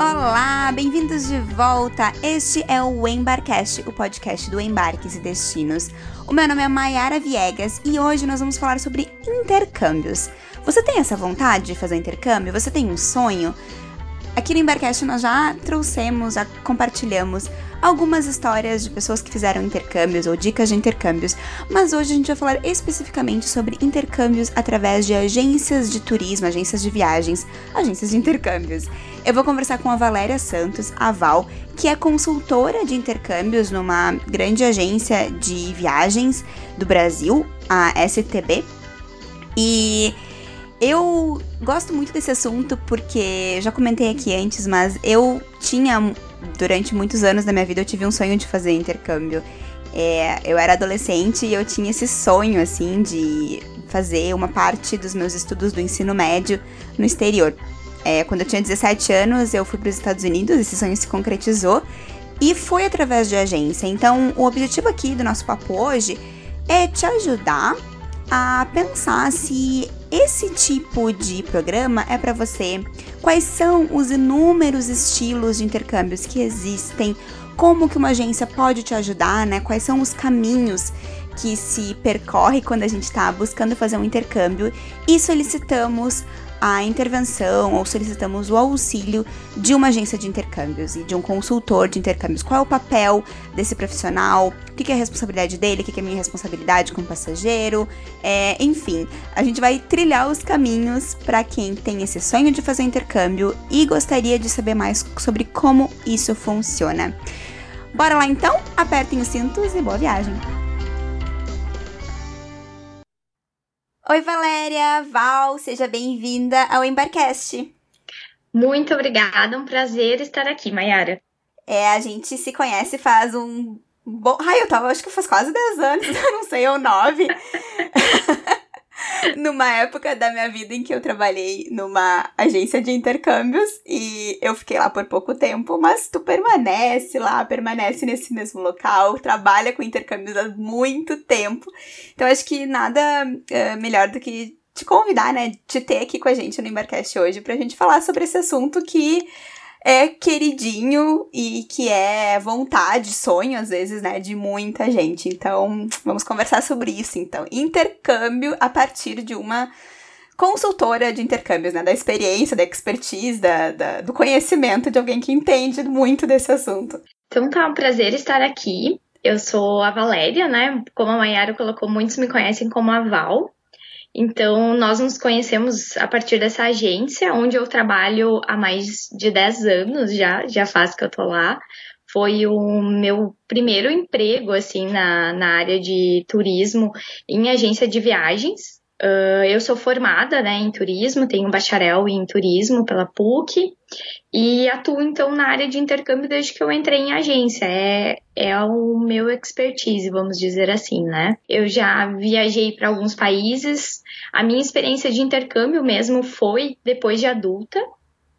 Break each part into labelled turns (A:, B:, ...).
A: Olá, bem-vindos de volta. Este é o Embarcast, o podcast do Embarques e Destinos. O meu nome é Mayara Viegas e hoje nós vamos falar sobre intercâmbios. Você tem essa vontade de fazer intercâmbio? Você tem um sonho? Aqui no Embarcast nós já trouxemos, já compartilhamos algumas histórias de pessoas que fizeram intercâmbios ou dicas de intercâmbios, mas hoje a gente vai falar especificamente sobre intercâmbios através de agências de turismo, agências de viagens, agências de intercâmbios. Eu vou conversar com a Valéria Santos, a Val, que é consultora de intercâmbios numa grande agência de viagens do Brasil, a STB. E eu gosto muito desse assunto porque já comentei aqui antes, mas eu tinha durante muitos anos da minha vida eu tive um sonho de fazer intercâmbio. É, eu era adolescente e eu tinha esse sonho, assim, de fazer uma parte dos meus estudos do ensino médio no exterior. É, quando eu tinha 17 anos, eu fui para os Estados Unidos, esse sonho se concretizou e foi através de agência. Então, o objetivo aqui do nosso papo hoje é te ajudar a pensar se esse tipo de programa é para você. Quais são os inúmeros estilos de intercâmbios que existem? Como que uma agência pode te ajudar, né? Quais são os caminhos que se percorre quando a gente está buscando fazer um intercâmbio e solicitamos a intervenção ou solicitamos o auxílio de uma agência de intercâmbios e de um consultor de intercâmbios. Qual é o papel desse profissional? O que é a responsabilidade dele? O que é a minha responsabilidade como passageiro? É, enfim, a gente vai trilhar os caminhos para quem tem esse sonho de fazer intercâmbio e gostaria de saber mais sobre como isso funciona. Bora lá então? Apertem os cintos e boa viagem! Oi, Valéria, Val, seja bem-vinda ao Embarcast.
B: Muito obrigada, um prazer estar aqui, Mayara.
A: É, a gente se conhece faz um bom. Ai, eu tava, acho que faz quase 10 anos, não sei, ou 9. numa época da minha vida em que eu trabalhei numa agência de intercâmbios e eu fiquei lá por pouco tempo, mas tu permanece lá, permanece nesse mesmo local, trabalha com intercâmbios há muito tempo. Então acho que nada uh, melhor do que te convidar, né, te ter aqui com a gente no Embarcast hoje pra gente falar sobre esse assunto que é queridinho e que é vontade, sonho, às vezes, né, de muita gente. Então, vamos conversar sobre isso, então. Intercâmbio a partir de uma consultora de intercâmbios, né, da experiência, da expertise, da, da, do conhecimento de alguém que entende muito desse assunto.
B: Então, tá um prazer estar aqui. Eu sou a Valéria, né? Como a Mayara colocou, muitos me conhecem como a Val. Então, nós nos conhecemos a partir dessa agência, onde eu trabalho há mais de 10 anos já, já faz que eu tô lá. Foi o meu primeiro emprego, assim, na, na área de turismo em agência de viagens. Uh, eu sou formada né, em turismo, tenho um bacharel em turismo pela PUC e atuo então na área de intercâmbio desde que eu entrei em agência. É, é o meu expertise, vamos dizer assim, né? Eu já viajei para alguns países. A minha experiência de intercâmbio mesmo foi depois de adulta.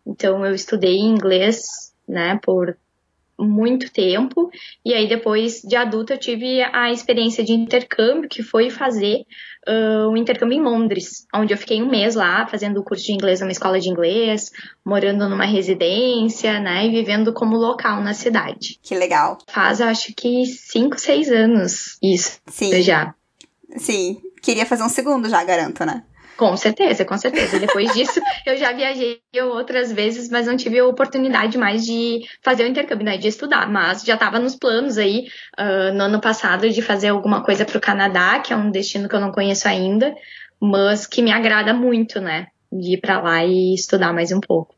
B: Então eu estudei inglês, né, por muito tempo. E aí, depois de adulta, eu tive a experiência de intercâmbio, que foi fazer uh, um intercâmbio em Londres, onde eu fiquei um mês lá, fazendo o curso de inglês numa escola de inglês, morando numa residência, né, e vivendo como local na cidade.
A: Que legal.
B: Faz, acho que, cinco, seis anos isso.
A: Sim.
B: Já.
A: Sim. Queria fazer um segundo já, garanto, né?
B: Com certeza, com certeza. Depois disso, eu já viajei outras vezes, mas não tive a oportunidade mais de fazer o intercâmbio, né, de estudar. Mas já estava nos planos aí, uh, no ano passado, de fazer alguma coisa para o Canadá, que é um destino que eu não conheço ainda, mas que me agrada muito, né, de ir para lá e estudar mais um pouco.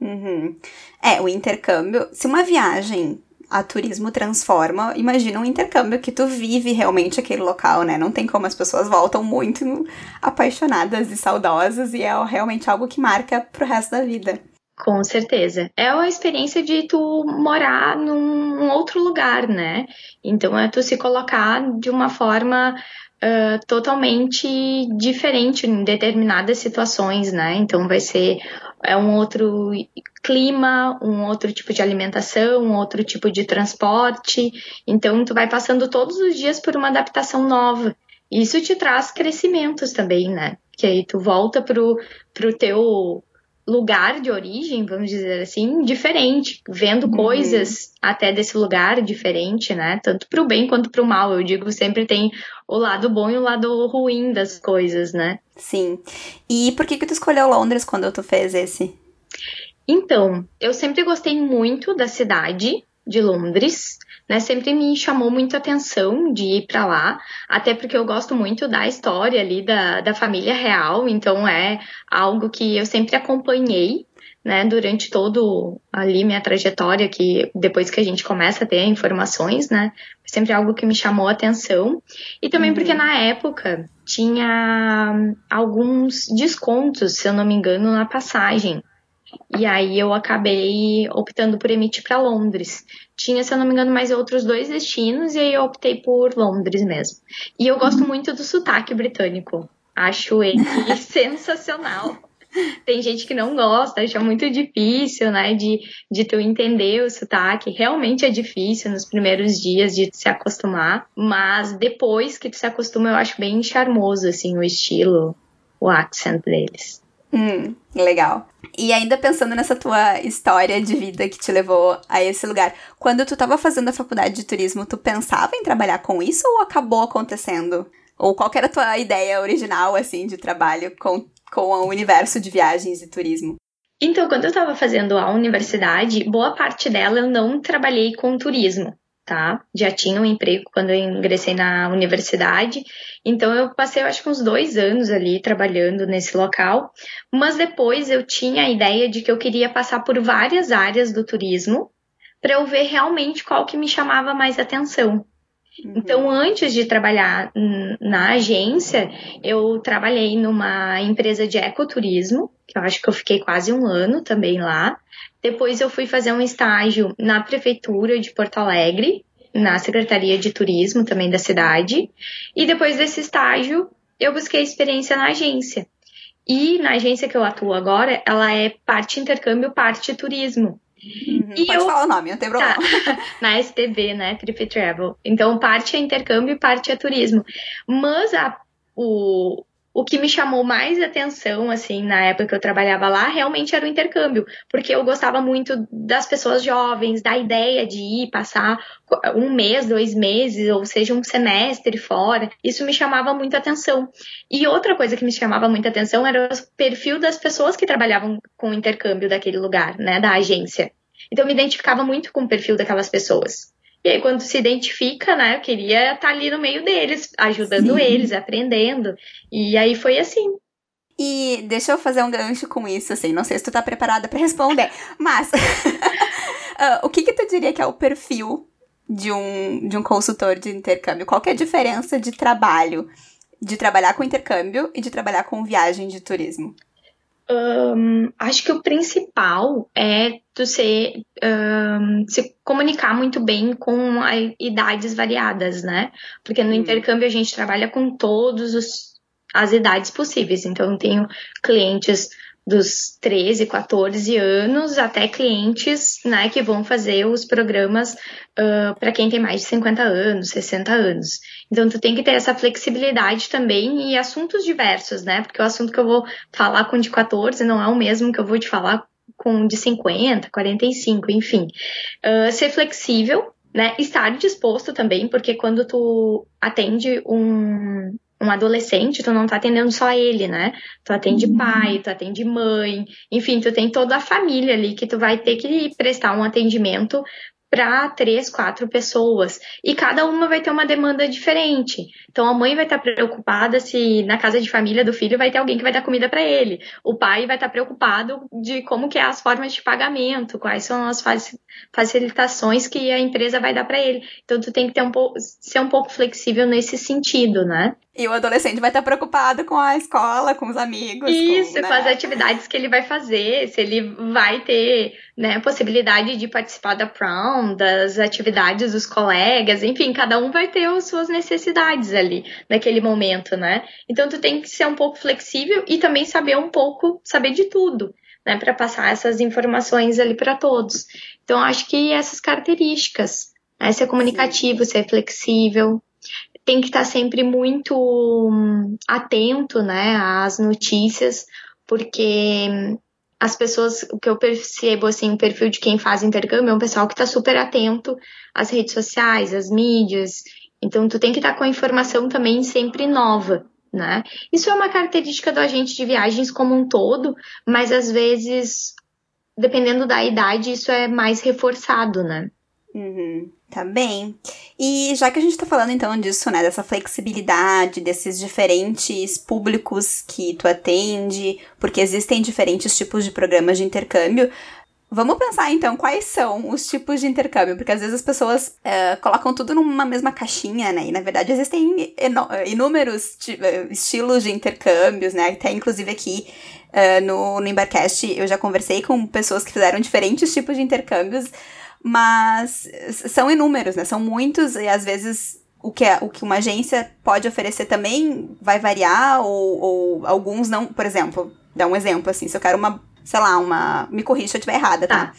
A: Uhum. É, o intercâmbio, se uma viagem a turismo transforma, imagina um intercâmbio que tu vive realmente aquele local, né? Não tem como as pessoas voltam muito apaixonadas e saudosas e é realmente algo que marca pro resto da vida.
B: Com certeza. É a experiência de tu morar num outro lugar, né? Então é tu se colocar de uma forma totalmente diferente em determinadas situações, né? Então vai ser é um outro clima, um outro tipo de alimentação, um outro tipo de transporte. Então tu vai passando todos os dias por uma adaptação nova. Isso te traz crescimentos também, né? Que aí tu volta pro, pro teu lugar de origem, vamos dizer assim, diferente, vendo uhum. coisas até desse lugar diferente, né? Tanto pro bem quanto pro mal. Eu digo, sempre tem o lado bom e o lado ruim das coisas, né?
A: Sim. E por que que tu escolheu Londres quando tu fez esse?
B: Então, eu sempre gostei muito da cidade de Londres né, sempre me chamou muito a atenção de ir para lá, até porque eu gosto muito da história ali da, da família real, então é algo que eu sempre acompanhei, né, durante todo ali minha trajetória, que depois que a gente começa a ter informações, né, sempre algo que me chamou a atenção, e também uhum. porque na época tinha alguns descontos, se eu não me engano, na passagem, e aí eu acabei optando por emitir para Londres. Tinha, se eu não me engano, mais outros dois destinos e aí eu optei por Londres mesmo. E eu gosto muito do sotaque britânico. Acho ele sensacional. Tem gente que não gosta, acha muito difícil, né, de, de tu entender o sotaque. Realmente é difícil nos primeiros dias de se acostumar, mas depois que tu se acostuma, eu acho bem charmoso, assim, o estilo, o accent deles.
A: Hum, legal. E ainda pensando nessa tua história de vida que te levou a esse lugar, quando tu estava fazendo a faculdade de turismo, tu pensava em trabalhar com isso ou acabou acontecendo? Ou qual era a tua ideia original, assim, de trabalho com, com o universo de viagens e turismo?
B: Então, quando eu estava fazendo a universidade, boa parte dela eu não trabalhei com turismo tá? Já tinha um emprego quando eu ingressei na universidade, então eu passei, eu acho que uns dois anos ali trabalhando nesse local, mas depois eu tinha a ideia de que eu queria passar por várias áreas do turismo para eu ver realmente qual que me chamava mais atenção. Uhum. Então, antes de trabalhar na agência, eu trabalhei numa empresa de ecoturismo, que eu acho que eu fiquei quase um ano também lá. Depois eu fui fazer um estágio na prefeitura de Porto Alegre, na Secretaria de Turismo também da cidade. E depois desse estágio, eu busquei experiência na agência. E na agência que eu atuo agora, ela é parte intercâmbio, parte turismo.
A: Uhum, e pode eu... falar o nome, não tem tá. problema.
B: Tá. Na STB, né? Trip Travel. Então, parte é intercâmbio e parte é turismo. Mas a, o, o que me chamou mais atenção, assim, na época que eu trabalhava lá, realmente era o intercâmbio, porque eu gostava muito das pessoas jovens, da ideia de ir passar um mês, dois meses, ou seja, um semestre fora. Isso me chamava muito atenção. E outra coisa que me chamava muita atenção era o perfil das pessoas que trabalhavam com o intercâmbio daquele lugar, né, da agência. Então, eu me identificava muito com o perfil daquelas pessoas. E aí, quando se identifica, né, eu queria estar ali no meio deles, ajudando Sim. eles, aprendendo. E aí foi assim.
A: E deixa eu fazer um gancho com isso, assim, não sei se tu tá preparada para responder, mas uh, o que que tu diria que é o perfil de um, de um consultor de intercâmbio? Qual que é a diferença de trabalho, de trabalhar com intercâmbio e de trabalhar com viagem de turismo?
B: Um, acho que o principal é tu ser, um, se comunicar muito bem com idades variadas, né? Porque no hum. intercâmbio a gente trabalha com todos os as idades possíveis. Então, eu tenho clientes dos 13, 14 anos até clientes né, que vão fazer os programas uh, para quem tem mais de 50 anos, 60 anos. Então, tu tem que ter essa flexibilidade também e assuntos diversos, né? Porque o assunto que eu vou falar com de 14 não é o mesmo que eu vou te falar com de 50, 45, enfim. Uh, ser flexível, né? Estar disposto também, porque quando tu atende um, um adolescente, tu não tá atendendo só ele, né? Tu atende uhum. pai, tu atende mãe, enfim, tu tem toda a família ali que tu vai ter que prestar um atendimento para três, quatro pessoas. E cada uma vai ter uma demanda diferente. Então a mãe vai estar tá preocupada se na casa de família do filho vai ter alguém que vai dar comida para ele. O pai vai estar tá preocupado de como que é as formas de pagamento, quais são as facilitações que a empresa vai dar para ele. Então tu tem que ter um pouco, ser um pouco flexível nesse sentido, né?
A: E o adolescente vai estar preocupado com a escola, com os amigos.
B: Isso,
A: com,
B: né? com as atividades que ele vai fazer, se ele vai ter né, possibilidade de participar da prom, das atividades dos colegas, enfim, cada um vai ter as suas necessidades ali naquele momento, né? Então tu tem que ser um pouco flexível e também saber um pouco, saber de tudo, né, para passar essas informações ali para todos. Então acho que essas características, né, ser comunicativo, ser flexível, tem que estar sempre muito hum, atento, né, às notícias, porque as pessoas, o que eu percebo, assim, o perfil de quem faz intercâmbio é um pessoal que está super atento às redes sociais, às mídias. Então, tu tem que estar com a informação também sempre nova, né? Isso é uma característica do agente de viagens como um todo, mas às vezes, dependendo da idade, isso é mais reforçado, né?
A: Uhum, tá bem. E já que a gente tá falando então disso, né, dessa flexibilidade, desses diferentes públicos que tu atende, porque existem diferentes tipos de programas de intercâmbio, Vamos pensar então quais são os tipos de intercâmbio, porque às vezes as pessoas uh, colocam tudo numa mesma caixinha, né? E na verdade existem inúmeros estilos de intercâmbios, né? Até inclusive aqui uh, no, no Embarcast eu já conversei com pessoas que fizeram diferentes tipos de intercâmbios mas são inúmeros, né? São muitos e às vezes o que, é, o que uma agência pode oferecer também vai variar ou, ou alguns não. Por exemplo, dá um exemplo assim, se eu quero uma, sei lá, uma. Me corrija se eu estiver errada, tá?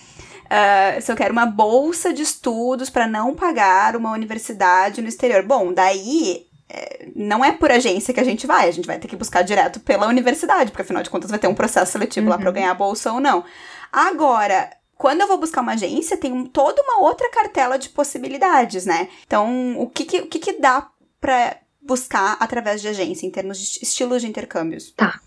A: Uh, se eu quero uma bolsa de estudos para não pagar uma universidade no exterior. Bom, daí é, não é por agência que a gente vai, a gente vai ter que buscar direto pela universidade, porque afinal de contas vai ter um processo seletivo uhum. lá para ganhar a bolsa ou não. Agora, quando eu vou buscar uma agência, tem toda uma outra cartela de possibilidades, né? Então, o que que, o que, que dá para buscar através de agência, em termos de estilos de intercâmbios?
B: Tá.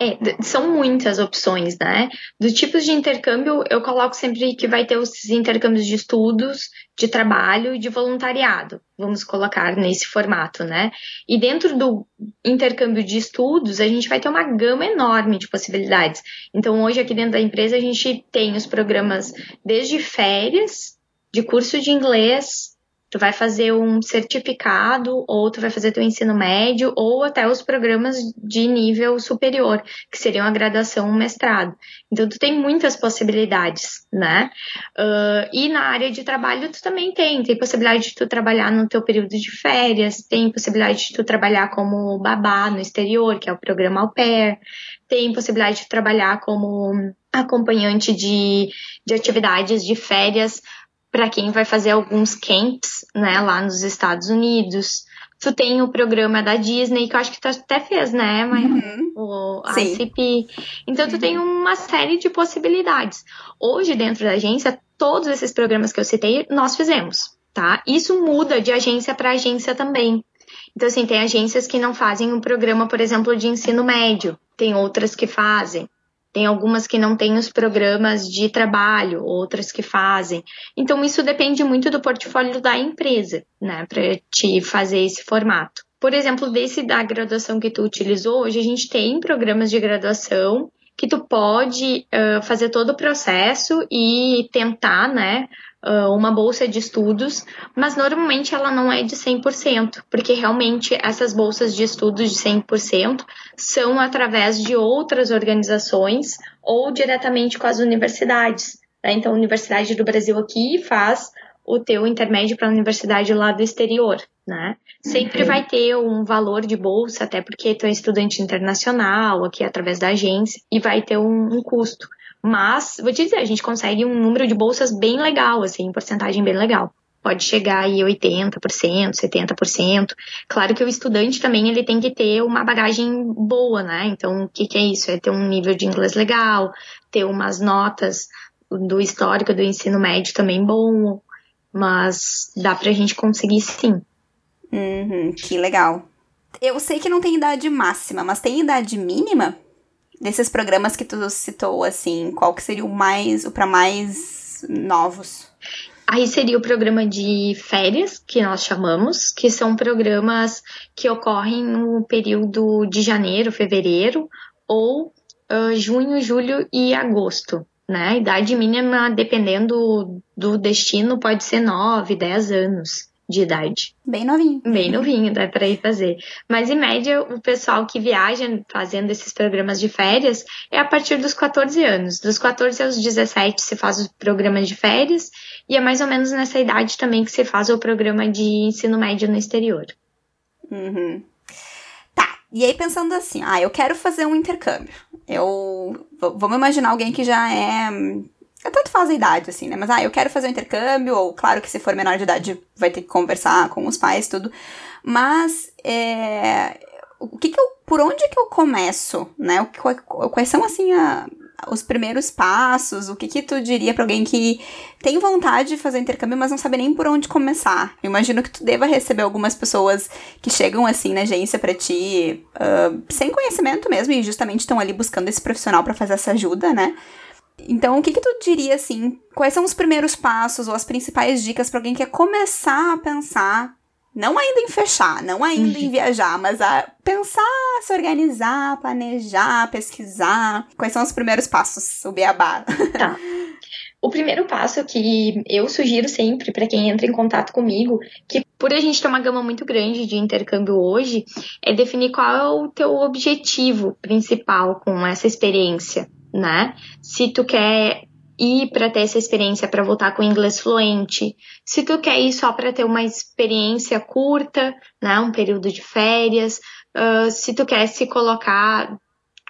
B: É, são muitas opções, né? Do tipos de intercâmbio, eu coloco sempre que vai ter os intercâmbios de estudos, de trabalho e de voluntariado. Vamos colocar nesse formato, né? E dentro do intercâmbio de estudos, a gente vai ter uma gama enorme de possibilidades. Então, hoje aqui dentro da empresa, a gente tem os programas desde férias, de curso de inglês, tu vai fazer um certificado, ou tu vai fazer teu ensino médio, ou até os programas de nível superior, que seriam a graduação um mestrado. Então, tu tem muitas possibilidades, né? Uh, e na área de trabalho, tu também tem. Tem possibilidade de tu trabalhar no teu período de férias, tem possibilidade de tu trabalhar como babá no exterior, que é o programa Au Pair, tem possibilidade de trabalhar como acompanhante de, de atividades de férias para quem vai fazer alguns camps, né, lá nos Estados Unidos. Tu tem o programa da Disney, que eu acho que tu até fez, né, Maia? Uhum. O ICP. Então, tu tem uma série de possibilidades. Hoje, dentro da agência, todos esses programas que eu citei, nós fizemos, tá? Isso muda de agência para agência também. Então, assim, tem agências que não fazem um programa, por exemplo, de ensino médio. Tem outras que fazem. Tem algumas que não têm os programas de trabalho, outras que fazem. Então, isso depende muito do portfólio da empresa, né, para te fazer esse formato. Por exemplo, desse da graduação que tu utilizou, hoje a gente tem programas de graduação que tu pode uh, fazer todo o processo e tentar, né, uma bolsa de estudos, mas normalmente ela não é de 100%, porque realmente essas bolsas de estudos de 100% são através de outras organizações ou diretamente com as universidades. Né? Então, a Universidade do Brasil aqui faz o teu intermédio para a universidade lá do exterior, né? Sempre uhum. vai ter um valor de bolsa, até porque tu é estudante internacional aqui através da agência, e vai ter um, um custo. Mas, vou te dizer, a gente consegue um número de bolsas bem legal, assim, porcentagem bem legal. Pode chegar aí 80%, 70%. Claro que o estudante também ele tem que ter uma bagagem boa, né? Então, o que, que é isso? É ter um nível de inglês legal, ter umas notas do histórico do ensino médio também bom, mas dá pra gente conseguir sim.
A: Uhum, que legal. Eu sei que não tem idade máxima, mas tem idade mínima? Desses programas que tu citou, assim, qual que seria o mais, o para mais novos?
B: Aí seria o programa de férias, que nós chamamos, que são programas que ocorrem no período de janeiro, fevereiro, ou uh, junho, julho e agosto. Né? A idade mínima, dependendo do destino, pode ser 9, 10 anos de idade.
A: Bem novinho.
B: Bem novinho, dá para ir fazer. Mas em média, o pessoal que viaja fazendo esses programas de férias é a partir dos 14 anos. Dos 14 aos 17 se faz os programas de férias e é mais ou menos nessa idade também que se faz o programa de ensino médio no exterior.
A: Uhum. Tá, e aí pensando assim, ah, eu quero fazer um intercâmbio. Eu. Vamos imaginar alguém que já é é tanto faz a idade, assim, né? Mas, ah, eu quero fazer um intercâmbio, ou claro que se for menor de idade vai ter que conversar com os pais, tudo. Mas é, o que, que eu, por onde que eu começo, né? Quais são assim a, os primeiros passos? O que que tu diria para alguém que tem vontade de fazer intercâmbio, mas não sabe nem por onde começar? Eu imagino que tu deva receber algumas pessoas que chegam assim na agência para ti uh, sem conhecimento mesmo e justamente estão ali buscando esse profissional para fazer essa ajuda, né? Então, o que, que tu diria assim? Quais são os primeiros passos ou as principais dicas para alguém que quer começar a pensar não ainda em fechar, não ainda em uhum. viajar, mas a pensar, se organizar, planejar, pesquisar. Quais são os primeiros passos, o beabá?
B: Tá. O primeiro passo que eu sugiro sempre para quem entra em contato comigo, que por a gente ter uma gama muito grande de intercâmbio hoje, é definir qual é o teu objetivo principal com essa experiência, né? Se tu quer ir para ter essa experiência para voltar com inglês fluente. Se tu quer ir só para ter uma experiência curta, né, um período de férias, uh, se tu quer se colocar,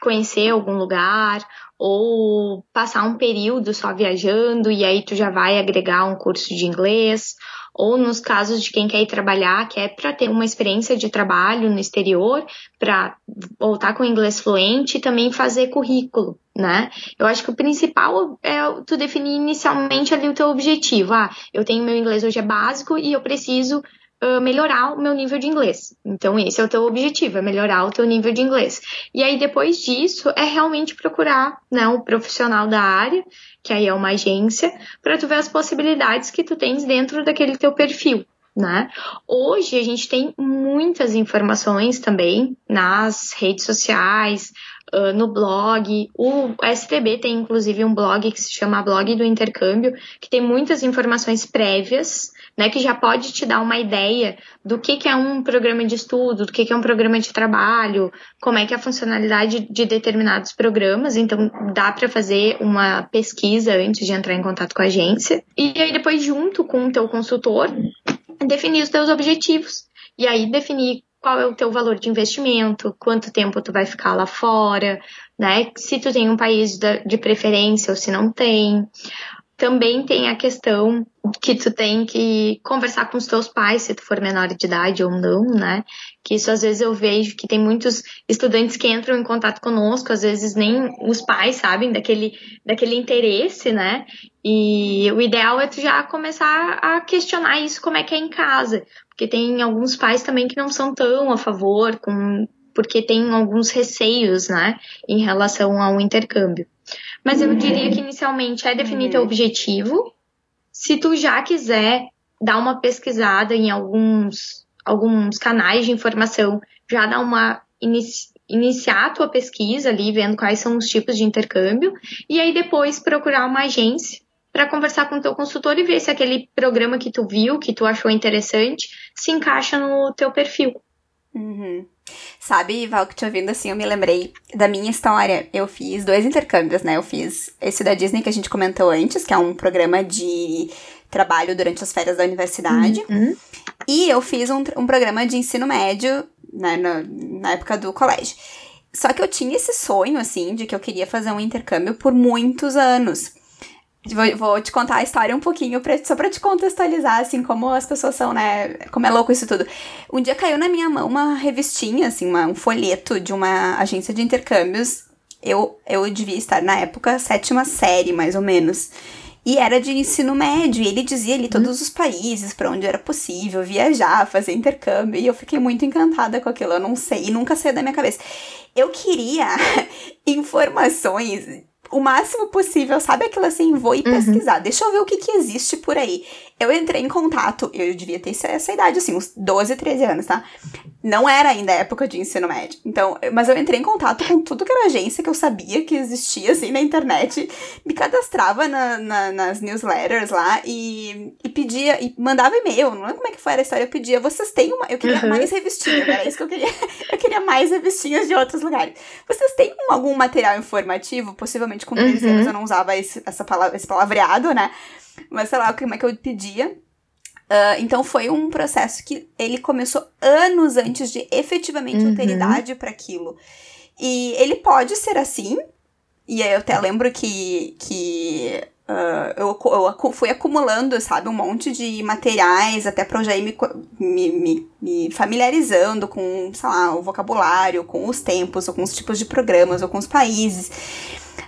B: conhecer algum lugar ou passar um período só viajando e aí tu já vai agregar um curso de inglês, ou nos casos de quem quer ir trabalhar, que é para ter uma experiência de trabalho no exterior, para voltar com inglês fluente e também fazer currículo, né? Eu acho que o principal é tu definir inicialmente ali o teu objetivo. Ah, eu tenho meu inglês hoje é básico e eu preciso uh, melhorar o meu nível de inglês. Então, esse é o teu objetivo, é melhorar o teu nível de inglês. E aí, depois disso, é realmente procurar né, um profissional da área, que aí é uma agência, para tu ver as possibilidades que tu tens dentro daquele teu perfil. Né? Hoje a gente tem muitas informações também nas redes sociais, uh, no blog. O STB tem inclusive um blog que se chama Blog do Intercâmbio, que tem muitas informações prévias né, que já pode te dar uma ideia do que, que é um programa de estudo, do que, que é um programa de trabalho, como é que é a funcionalidade de determinados programas. Então, dá para fazer uma pesquisa antes de entrar em contato com a agência. E aí, depois, junto com o teu consultor, definir os teus objetivos. E aí, definir qual é o teu valor de investimento, quanto tempo tu vai ficar lá fora, né? Se tu tem um país de preferência ou se não tem. Também tem a questão que tu tem que conversar com os teus pais, se tu for menor de idade ou não, né? Que isso às vezes eu vejo que tem muitos estudantes que entram em contato conosco, às vezes nem os pais sabem daquele, daquele interesse, né? E o ideal é tu já começar a questionar isso como é que é em casa. Porque tem alguns pais também que não são tão a favor, com, porque tem alguns receios, né? Em relação ao intercâmbio. Mas eu diria que inicialmente é definir teu objetivo. Se tu já quiser dar uma pesquisada em alguns, alguns canais de informação, já dá uma inici iniciar a tua pesquisa ali, vendo quais são os tipos de intercâmbio, e aí depois procurar uma agência para conversar com o teu consultor e ver se aquele programa que tu viu, que tu achou interessante, se encaixa no teu perfil.
A: Uhum. Sabe, Val, que te ouvindo assim, eu me lembrei da minha história. Eu fiz dois intercâmbios, né? Eu fiz esse da Disney que a gente comentou antes, que é um programa de trabalho durante as férias da universidade. Uhum. E eu fiz um, um programa de ensino médio, né, na, na época do colégio. Só que eu tinha esse sonho, assim, de que eu queria fazer um intercâmbio por muitos anos. Vou, vou, te contar a história um pouquinho, pra, só pra te contextualizar, assim, como as pessoas são, né? Como é louco isso tudo. Um dia caiu na minha mão uma revistinha, assim, uma, um folheto de uma agência de intercâmbios. Eu, eu devia estar, na época, sétima série, mais ou menos. E era de ensino médio, e ele dizia ali todos os países para onde era possível viajar, fazer intercâmbio, e eu fiquei muito encantada com aquilo, eu não sei, e nunca saiu da minha cabeça. Eu queria informações o máximo possível, sabe aquilo assim, vou ir uhum. pesquisar, deixa eu ver o que, que existe por aí. Eu entrei em contato, eu devia ter essa idade, assim, uns 12, 13 anos, tá? Não era ainda a época de ensino médio. Então, mas eu entrei em contato com tudo que era agência que eu sabia que existia, assim, na internet. Me cadastrava na, na, nas newsletters lá e, e pedia, e mandava e-mail. Não lembro como é que foi a história. Eu pedia, vocês têm uma. Eu queria uhum. mais revistinhas, era isso que eu queria. Eu queria mais revistinhas de outros lugares. Vocês têm algum material informativo? Possivelmente com 13 uhum. anos eu não usava esse, essa palavra, esse palavreado, né? Mas sei lá como é que eu pedia. Uh, então foi um processo que ele começou anos antes de efetivamente uhum. eu ter idade para aquilo. E ele pode ser assim. E eu até lembro que, que Uh, eu, eu, fui acumulando, sabe, um monte de materiais, até pra eu já ir me, me, me, me, familiarizando com, sei lá, o vocabulário, com os tempos, ou com os tipos de programas, ou com os países.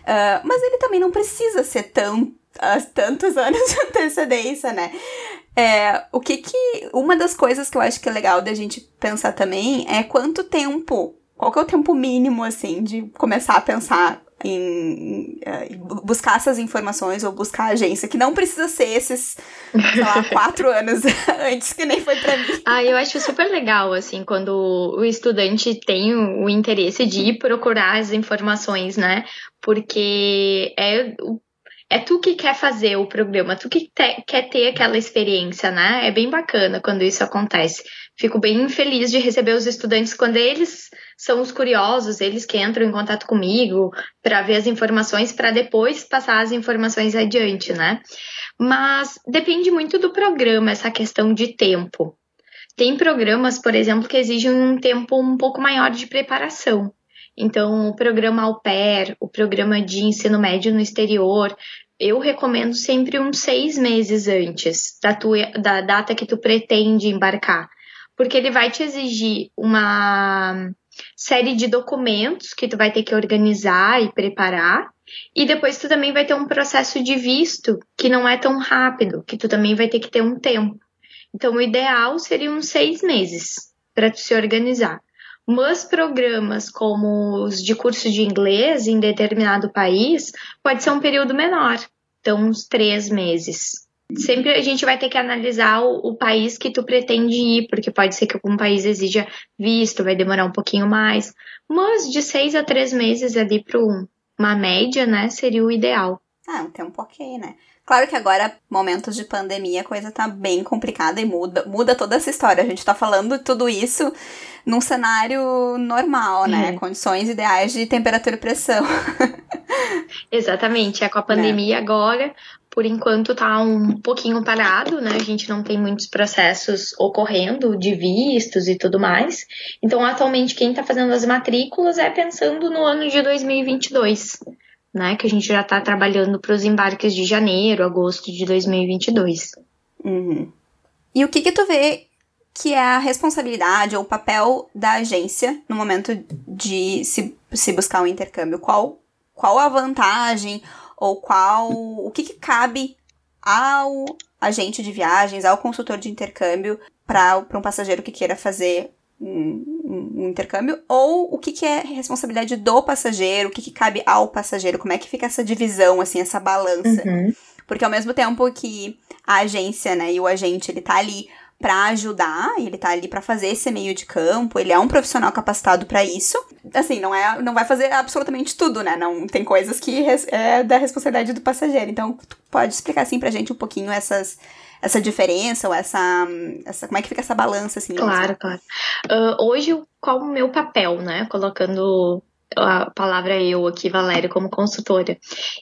A: Uh, mas ele também não precisa ser tão, uh, tantos anos de antecedência, né? É, o que que. Uma das coisas que eu acho que é legal da gente pensar também é quanto tempo. Qual que é o tempo mínimo, assim, de começar a pensar em, em, buscar essas informações ou buscar a agência, que não precisa ser esses, sei lá, quatro anos antes, que nem foi para mim.
B: Ah, eu acho super legal, assim, quando o estudante tem o interesse de ir procurar as informações, né? Porque é é tu que quer fazer o programa, tu que te, quer ter aquela experiência, né? É bem bacana quando isso acontece. Fico bem feliz de receber os estudantes quando eles são os curiosos, eles que entram em contato comigo para ver as informações, para depois passar as informações adiante, né? Mas depende muito do programa, essa questão de tempo. Tem programas, por exemplo, que exigem um tempo um pouco maior de preparação. Então, o programa Au Pair, o programa de ensino médio no exterior, eu recomendo sempre uns seis meses antes da, tua, da data que tu pretende embarcar. Porque ele vai te exigir uma série de documentos que tu vai ter que organizar e preparar. E depois tu também vai ter um processo de visto que não é tão rápido, que tu também vai ter que ter um tempo. Então, o ideal seria uns seis meses para tu se organizar. Mas programas como os de curso de inglês em determinado país pode ser um período menor, então uns três meses. Sempre a gente vai ter que analisar o, o país que tu pretende ir, porque pode ser que algum país exija visto, vai demorar um pouquinho mais. Mas de seis a três meses ali para uma média, né, seria o ideal.
A: Ah, um tempo ok, né? Claro que agora, momentos de pandemia, a coisa tá bem complicada e muda, muda toda essa história. A gente tá falando tudo isso num cenário normal, né? Uhum. Condições ideais de temperatura e pressão.
B: Exatamente. É com a pandemia é. agora, por enquanto tá um pouquinho parado, né? A gente não tem muitos processos ocorrendo de vistos e tudo mais. Então, atualmente, quem tá fazendo as matrículas é pensando no ano de 2022 né? Que a gente já está trabalhando para os embarques de janeiro, agosto de 2022.
A: Uhum. E o que que tu vê que é a responsabilidade ou o papel da agência no momento de se, se buscar um intercâmbio? Qual, qual a vantagem ou qual o que, que cabe ao agente de viagens, ao consultor de intercâmbio para um passageiro que queira fazer um, um, intercâmbio, ou o que, que é responsabilidade do passageiro, o que, que cabe ao passageiro, como é que fica essa divisão, assim, essa balança. Uhum. Porque ao mesmo tempo que a agência, né, e o agente, ele tá ali para ajudar, ele tá ali para fazer esse meio de campo, ele é um profissional capacitado para isso. Assim, não é, não vai fazer absolutamente tudo, né? Não tem coisas que é da responsabilidade do passageiro. Então, tu pode explicar assim pra gente um pouquinho essas essa diferença ou essa, essa como é que fica essa balança assim?
B: Claro, claro. Uh, hoje qual o meu papel, né? Colocando a palavra eu aqui, Valéria, como consultora.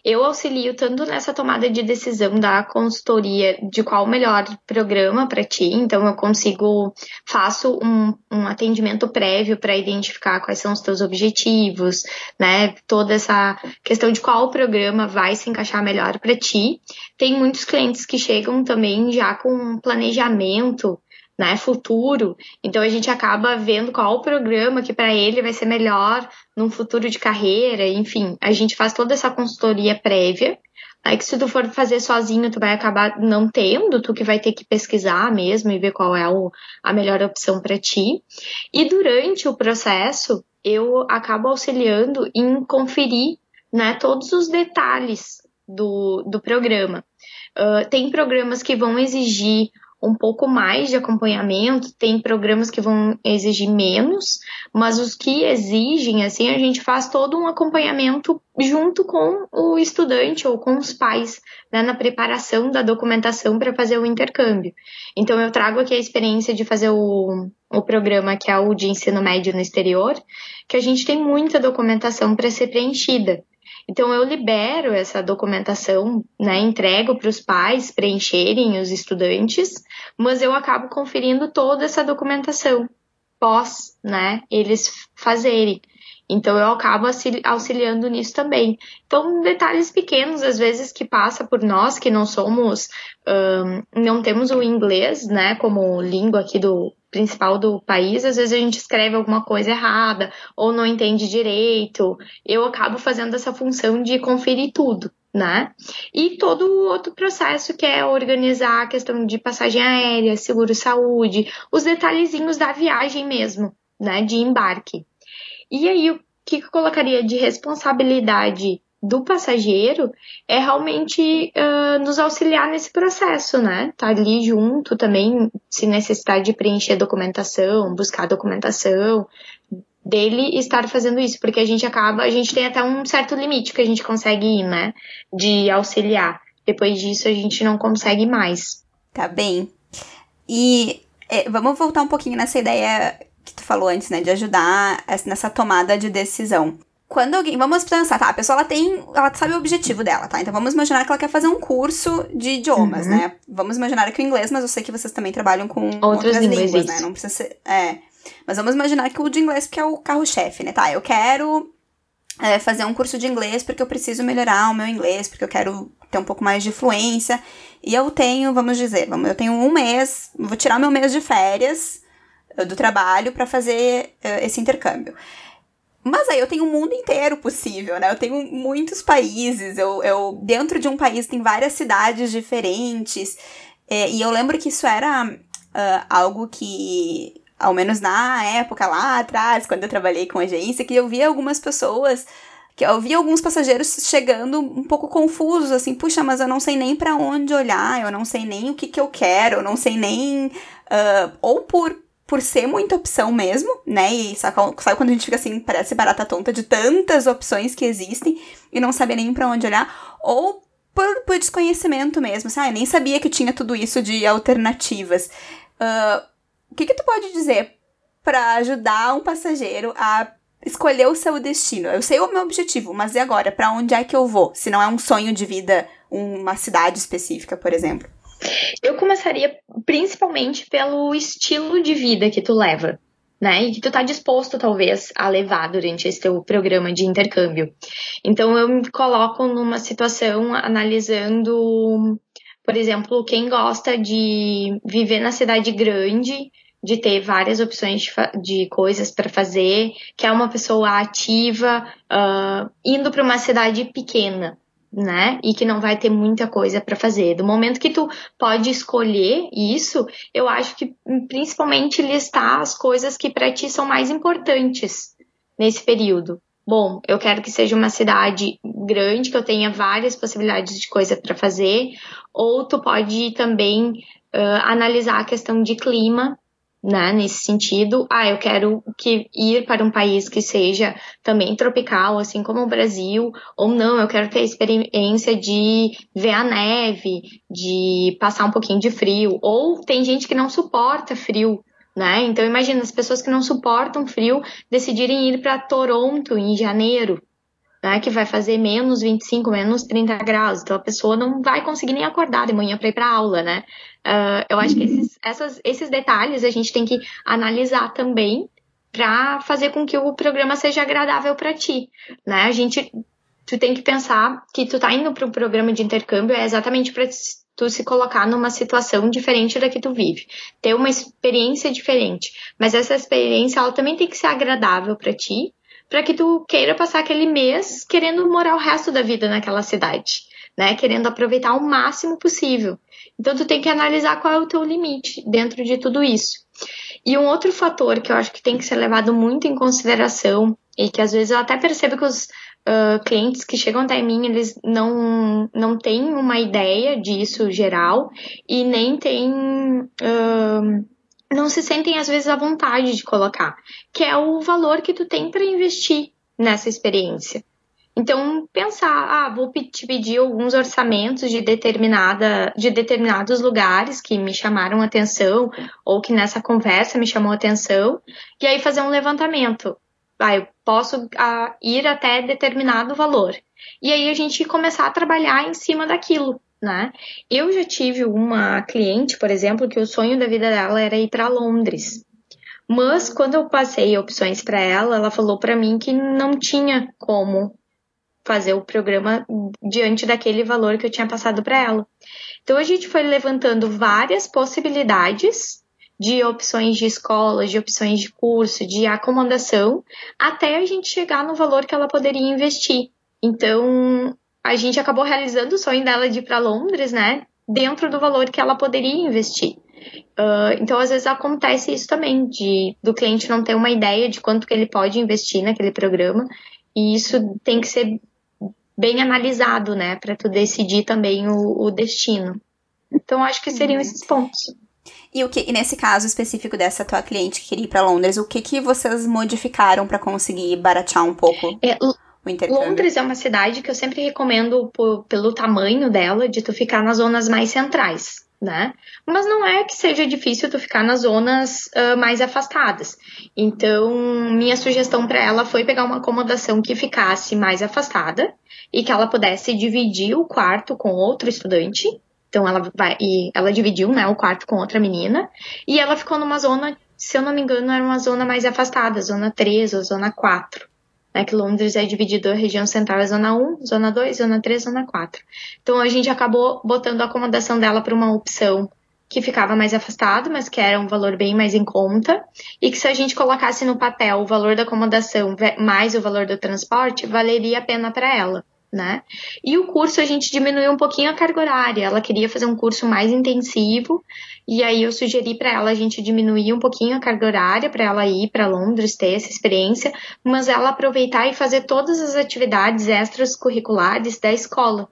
B: Eu auxilio tanto nessa tomada de decisão da consultoria de qual o melhor programa para ti, então eu consigo, faço um, um atendimento prévio para identificar quais são os teus objetivos, né? Toda essa questão de qual programa vai se encaixar melhor para ti. Tem muitos clientes que chegam também já com um planejamento né, futuro. Então a gente acaba vendo qual o programa que para ele vai ser melhor num futuro de carreira, enfim, a gente faz toda essa consultoria prévia. Aí que se tu for fazer sozinho, tu vai acabar não tendo, tu que vai ter que pesquisar mesmo e ver qual é o, a melhor opção para ti. E durante o processo, eu acabo auxiliando em conferir né, todos os detalhes do, do programa. Uh, tem programas que vão exigir um pouco mais de acompanhamento, tem programas que vão exigir menos, mas os que exigem, assim, a gente faz todo um acompanhamento junto com o estudante ou com os pais, né, na preparação da documentação para fazer o intercâmbio. Então, eu trago aqui a experiência de fazer o, o programa que é o de ensino médio no exterior, que a gente tem muita documentação para ser preenchida. Então eu libero essa documentação, né, entrego para os pais preencherem os estudantes, mas eu acabo conferindo toda essa documentação pós, né, eles fazerem. Então eu acabo auxiliando nisso também. Então, detalhes pequenos, às vezes, que passa por nós, que não somos, um, não temos o inglês, né, como língua aqui do principal do país, às vezes a gente escreve alguma coisa errada ou não entende direito. Eu acabo fazendo essa função de conferir tudo né? E todo o outro processo que é organizar a questão de passagem aérea, seguro saúde, os detalhezinhos da viagem mesmo, né? De embarque. E aí, o que eu colocaria de responsabilidade do passageiro é realmente uh, nos auxiliar nesse processo, né? Tá ali junto também, se necessitar de preencher documentação, buscar documentação, dele estar fazendo isso, porque a gente acaba, a gente tem até um certo limite que a gente consegue ir, né? De auxiliar. Depois disso a gente não consegue mais.
A: Tá bem. E é, vamos voltar um pouquinho nessa ideia que tu falou antes, né? De ajudar nessa tomada de decisão. Quando alguém. Vamos pensar, tá? A pessoa ela tem. Ela sabe o objetivo dela, tá? Então vamos imaginar que ela quer fazer um curso de idiomas, uhum. né? Vamos imaginar que o inglês, mas eu sei que vocês também trabalham com outras, outras línguas, línguas né? Não precisa ser. É. Mas vamos imaginar que o de inglês que é o carro-chefe, né? Tá, eu quero é, fazer um curso de inglês porque eu preciso melhorar o meu inglês, porque eu quero ter um pouco mais de fluência. E eu tenho, vamos dizer, eu tenho um mês, vou tirar meu mês de férias eh, do trabalho para fazer uh, esse intercâmbio. Mas aí eu tenho o um mundo inteiro possível, né? Eu tenho muitos países, eu, eu dentro de um país tem várias cidades diferentes. É, e eu lembro que isso era uh, algo que ao menos na época lá atrás, quando eu trabalhei com agência, que eu via algumas pessoas que eu via alguns passageiros chegando um pouco confusos, assim, puxa, mas eu não sei nem para onde olhar, eu não sei nem o que, que eu quero, eu não sei nem. Uh, ou por, por ser muita opção mesmo, né? E sabe, sabe quando a gente fica assim, parece barata tonta de tantas opções que existem e não saber nem para onde olhar, ou por, por desconhecimento mesmo, assim, ah, eu nem sabia que tinha tudo isso de alternativas. Uh, o que, que tu pode dizer para ajudar um passageiro a escolher o seu destino? Eu sei o meu objetivo, mas e agora? Para onde é que eu vou? Se não é um sonho de vida, uma cidade específica, por exemplo.
B: Eu começaria principalmente pelo estilo de vida que tu leva, né? E que tu tá disposto, talvez, a levar durante esse teu programa de intercâmbio. Então, eu me coloco numa situação analisando, por exemplo, quem gosta de viver na cidade grande de ter várias opções de, de coisas para fazer, que é uma pessoa ativa, uh, indo para uma cidade pequena, né? E que não vai ter muita coisa para fazer. Do momento que tu pode escolher isso, eu acho que principalmente listar as coisas que para ti são mais importantes nesse período. Bom, eu quero que seja uma cidade grande, que eu tenha várias possibilidades de coisa para fazer, ou tu pode também uh, analisar a questão de clima, né, nesse sentido. Ah, eu quero que ir para um país que seja também tropical, assim como o Brasil, ou não, eu quero ter a experiência de ver a neve, de passar um pouquinho de frio, ou tem gente que não suporta frio, né? Então imagina as pessoas que não suportam frio decidirem ir para Toronto em janeiro, né, que vai fazer menos 25, menos 30 graus. Então a pessoa não vai conseguir nem acordar de manhã para ir para aula, né? Uh, eu acho que esses, essas, esses detalhes a gente tem que analisar também para fazer com que o programa seja agradável para ti, né? A gente tu tem que pensar que tu tá indo para um programa de intercâmbio é exatamente para tu se colocar numa situação diferente da que tu vive, ter uma experiência diferente, mas essa experiência ela também tem que ser agradável para ti para que tu queira passar aquele mês querendo morar o resto da vida naquela cidade, né? Querendo aproveitar o máximo possível. Então tu tem que analisar qual é o teu limite dentro de tudo isso. E um outro fator que eu acho que tem que ser levado muito em consideração e que às vezes eu até percebo que os uh, clientes que chegam até mim eles não não têm uma ideia disso geral e nem têm uh, não se sentem às vezes à vontade de colocar, que é o valor que tu tem para investir nessa experiência. Então, pensar, ah, vou te pedir alguns orçamentos de determinada de determinados lugares que me chamaram atenção ou que nessa conversa me chamou atenção, e aí fazer um levantamento. Ah, eu posso ah, ir até determinado valor. E aí a gente começar a trabalhar em cima daquilo né? Eu já tive uma cliente, por exemplo, que o sonho da vida dela era ir para Londres. Mas quando eu passei opções para ela, ela falou para mim que não tinha como fazer o programa diante daquele valor que eu tinha passado para ela. Então a gente foi levantando várias possibilidades de opções de escola, de opções de curso, de acomodação, até a gente chegar no valor que ela poderia investir. Então, a gente acabou realizando o sonho dela de ir para Londres, né? Dentro do valor que ela poderia investir. Uh, então, às vezes acontece isso também, de do cliente não ter uma ideia de quanto que ele pode investir naquele programa, e isso tem que ser bem analisado, né, para tu decidir também o, o, destino. Então, acho que seriam uhum. esses pontos.
A: E o que, e nesse caso específico dessa tua cliente que queria ir para Londres, o que que vocês modificaram para conseguir baratear um pouco?
B: É, Londres é uma cidade que eu sempre recomendo por, pelo tamanho dela, de tu ficar nas zonas mais centrais, né? Mas não é que seja difícil tu ficar nas zonas uh, mais afastadas. Então, minha sugestão para ela foi pegar uma acomodação que ficasse mais afastada e que ela pudesse dividir o quarto com outro estudante, então ela vai e ela dividiu, né, o quarto com outra menina e ela ficou numa zona, se eu não me engano, era uma zona mais afastada, zona 3 ou zona 4. Né, que Londres é dividido a região central, a zona 1, zona 2, zona 3, zona 4. Então a gente acabou botando a acomodação dela para uma opção que ficava mais afastado, mas que era um valor bem mais em conta, e que se a gente colocasse no papel o valor da acomodação mais o valor do transporte, valeria a pena para ela né? E o curso a gente diminuiu um pouquinho a carga horária. Ela queria fazer um curso mais intensivo e aí eu sugeri para ela a gente diminuir um pouquinho a carga horária para ela ir para Londres ter essa experiência, mas ela aproveitar e fazer todas as atividades extras curriculares da escola.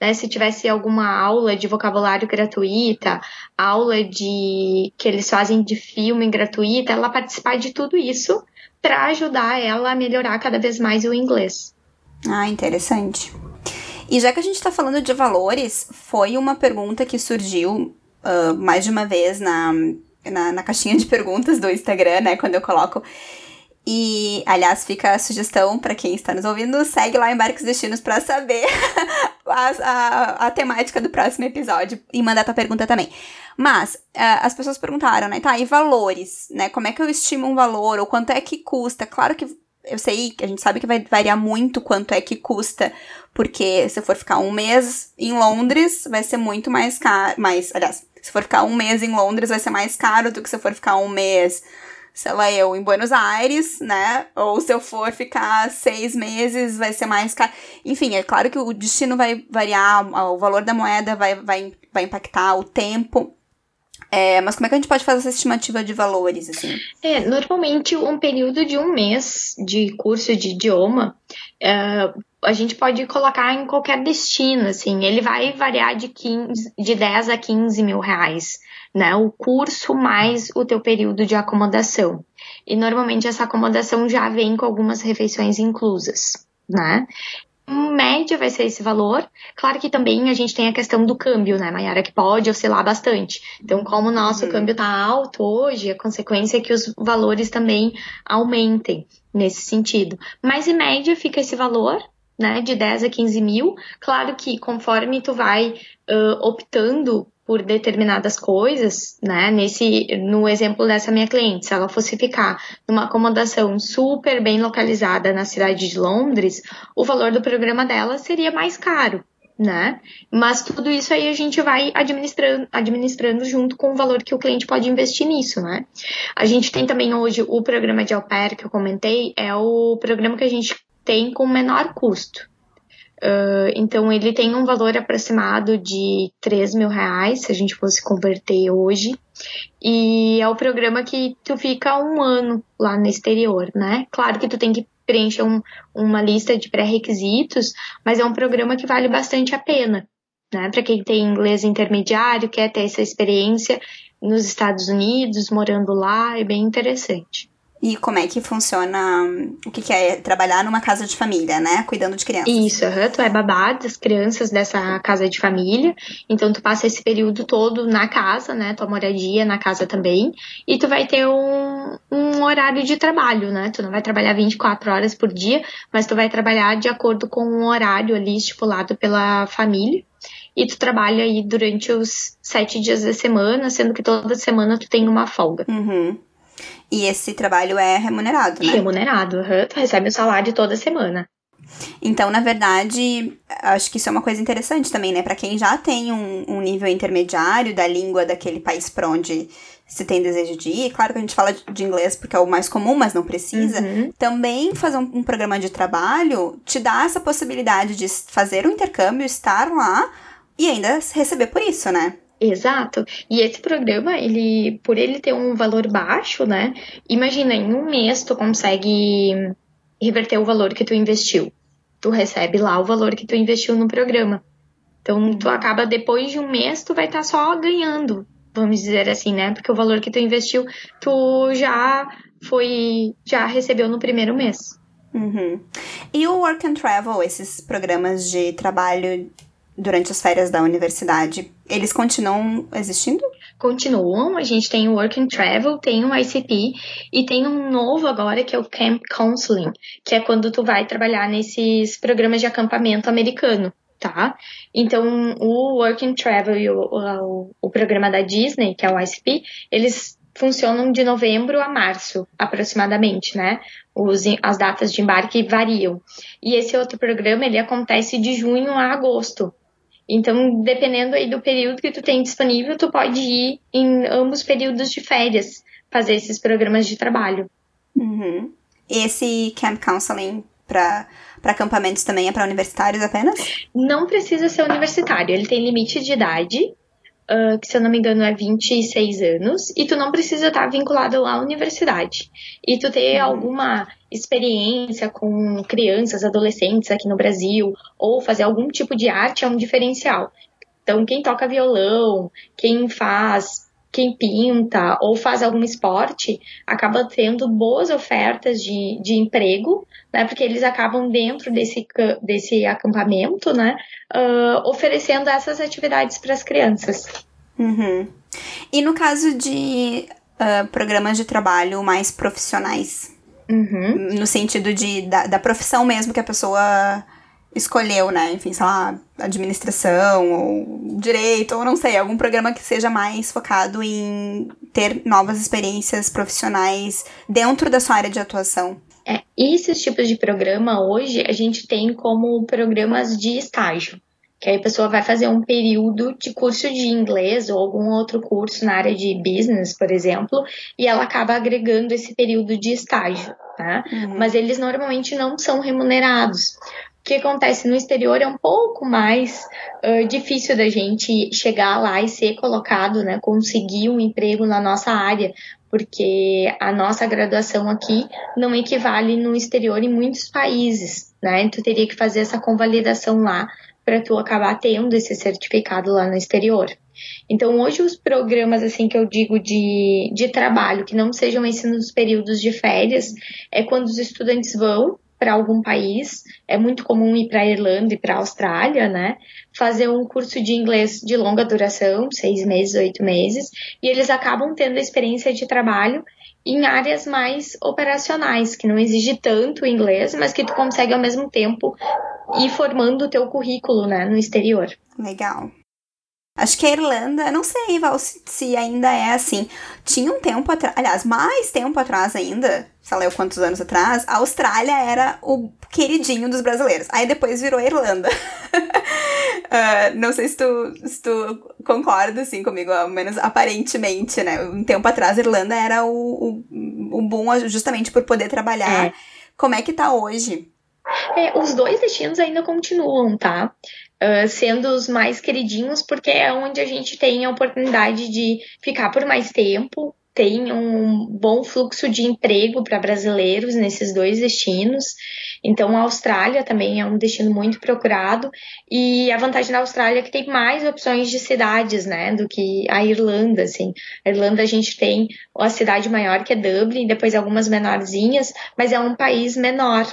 B: Né, se tivesse alguma aula de vocabulário gratuita, aula de que eles fazem de filme gratuita, ela participar de tudo isso para ajudar ela a melhorar cada vez mais o inglês.
A: Ah, interessante. E já que a gente está falando de valores, foi uma pergunta que surgiu uh, mais de uma vez na, na, na, caixinha de perguntas do Instagram, né? Quando eu coloco. E, aliás, fica a sugestão para quem está nos ouvindo, segue lá em Barcos Destinos para saber a, a, a, temática do próximo episódio e mandar tua pergunta também. Mas, uh, as pessoas perguntaram, né? Tá, e valores, né? Como é que eu estimo um valor? Ou quanto é que custa? Claro que eu sei que a gente sabe que vai variar muito quanto é que custa, porque se for ficar um mês em Londres, vai ser muito mais caro. Mais, aliás, se for ficar um mês em Londres, vai ser mais caro do que se for ficar um mês, sei lá, eu em Buenos Aires, né? Ou se eu for ficar seis meses, vai ser mais caro. Enfim, é claro que o destino vai variar, o valor da moeda vai, vai, vai impactar, o tempo. É, mas como é que a gente pode fazer essa estimativa de valores, assim?
B: É, normalmente um período de um mês de curso de idioma, é, a gente pode colocar em qualquer destino, assim, ele vai variar de, 15, de 10 a 15 mil reais, né? O curso mais o teu período de acomodação. E normalmente essa acomodação já vem com algumas refeições inclusas, né? Média vai ser esse valor. Claro que também a gente tem a questão do câmbio, né, Mayara, que pode oscilar bastante. Então, como o nosso uhum. câmbio está alto hoje, a consequência é que os valores também aumentem nesse sentido. Mas em média fica esse valor, né, de 10 a 15 mil. Claro que conforme tu vai uh, optando por determinadas coisas, né? Nesse, no exemplo dessa minha cliente, se ela fosse ficar numa acomodação super bem localizada na cidade de Londres, o valor do programa dela seria mais caro, né? Mas tudo isso aí a gente vai administrando, administrando junto com o valor que o cliente pode investir nisso, né? A gente tem também hoje o programa de au pair que eu comentei, é o programa que a gente tem com menor custo. Uh, então ele tem um valor aproximado de 3 mil reais, se a gente fosse converter hoje. E é o programa que tu fica um ano lá no exterior, né? Claro que tu tem que preencher um, uma lista de pré-requisitos, mas é um programa que vale bastante a pena, né? Para quem tem inglês intermediário, quer ter essa experiência nos Estados Unidos, morando lá, é bem interessante.
A: E como é que funciona, o que, que é trabalhar numa casa de família, né? Cuidando de crianças.
B: Isso, uhum, tu é babá das crianças dessa casa de família, então tu passa esse período todo na casa, né? Tua moradia na casa também, e tu vai ter um, um horário de trabalho, né? Tu não vai trabalhar 24 horas por dia, mas tu vai trabalhar de acordo com um horário ali estipulado pela família e tu trabalha aí durante os sete dias da semana, sendo que toda semana tu tem uma folga.
A: Uhum. E esse trabalho é remunerado, né?
B: Remunerado, uhum. tu recebe o salário toda semana.
A: Então, na verdade, acho que isso é uma coisa interessante também, né? Para quem já tem um, um, nível intermediário da língua daquele país para onde se tem desejo de ir. Claro que a gente fala de inglês porque é o mais comum, mas não precisa. Uhum. Também fazer um, um, programa de trabalho te dá essa possibilidade de fazer um intercâmbio, estar lá e ainda receber por isso, né?
B: Exato. E esse programa, ele, por ele ter um valor baixo, né? Imagina, em um mês tu consegue reverter o valor que tu investiu. Tu recebe lá o valor que tu investiu no programa. Então, tu acaba, depois de um mês, tu vai estar tá só ganhando vamos dizer assim, né? Porque o valor que tu investiu, tu já foi, já recebeu no primeiro mês.
A: Uhum. E o Work and Travel, esses programas de trabalho durante as férias da universidade, eles continuam existindo?
B: Continuam, a gente tem o Work and Travel, tem o ICP e tem um novo agora que é o Camp Counseling, que é quando tu vai trabalhar nesses programas de acampamento americano tá? Então, o Work and Travel e o, o, o programa da Disney, que é o ICP, eles funcionam de novembro a março, aproximadamente, né? Os, as datas de embarque variam. E esse outro programa, ele acontece de junho a agosto. Então, dependendo aí do período que tu tem disponível, tu pode ir em ambos períodos de férias fazer esses programas de trabalho.
A: Uhum. Esse Camp Counseling para para acampamentos também é para universitários apenas?
B: Não precisa ser universitário, ele tem limite de idade, uh, que se eu não me engano é 26 anos, e tu não precisa estar vinculado à universidade. E tu ter uhum. alguma experiência com crianças, adolescentes aqui no Brasil, ou fazer algum tipo de arte é um diferencial. Então, quem toca violão, quem faz quem pinta ou faz algum esporte acaba tendo boas ofertas de, de emprego, né? Porque eles acabam dentro desse, desse acampamento, né? Uh, oferecendo essas atividades para as crianças.
A: Uhum. E no caso de uh, programas de trabalho mais profissionais?
B: Uhum.
A: No sentido de, da, da profissão mesmo que a pessoa escolheu, né? Enfim, sei lá, administração ou direito, ou não sei, algum programa que seja mais focado em ter novas experiências profissionais dentro da sua área de atuação.
B: É, esses tipos de programa hoje a gente tem como programas de estágio. Que aí a pessoa vai fazer um período de curso de inglês ou algum outro curso na área de business, por exemplo, e ela acaba agregando esse período de estágio, tá? Uhum. Mas eles normalmente não são remunerados que acontece no exterior é um pouco mais uh, difícil da gente chegar lá e ser colocado, né, conseguir um emprego na nossa área, porque a nossa graduação aqui não equivale no exterior em muitos países, né? Tu teria que fazer essa convalidação lá para tu acabar tendo esse certificado lá no exterior. Então, hoje os programas assim que eu digo de, de trabalho, que não sejam esses nos períodos de férias, é quando os estudantes vão para algum país, é muito comum ir para a Irlanda e para a Austrália, né? Fazer um curso de inglês de longa duração, seis meses, oito meses, e eles acabam tendo a experiência de trabalho em áreas mais operacionais, que não exige tanto inglês, mas que tu consegue ao mesmo tempo ir formando o teu currículo, né, no exterior.
A: Legal. Acho que a Irlanda, não sei, Val, se, se ainda é assim. Tinha um tempo atrás, aliás, mais tempo atrás ainda, sei lá quantos anos atrás, a Austrália era o queridinho dos brasileiros. Aí depois virou a Irlanda. uh, não sei se tu, se tu concorda, assim, comigo, ao menos aparentemente, né? Um tempo atrás a Irlanda era o, o, o boom justamente por poder trabalhar. É. Como é que tá hoje?
B: É, os dois destinos ainda continuam, tá? Uh, sendo os mais queridinhos, porque é onde a gente tem a oportunidade de ficar por mais tempo, tem um bom fluxo de emprego para brasileiros nesses dois destinos. Então, a Austrália também é um destino muito procurado. E a vantagem da Austrália é que tem mais opções de cidades, né, do que a Irlanda, assim. A Irlanda a gente tem a cidade maior que é Dublin, depois algumas menorzinhas, mas é um país menor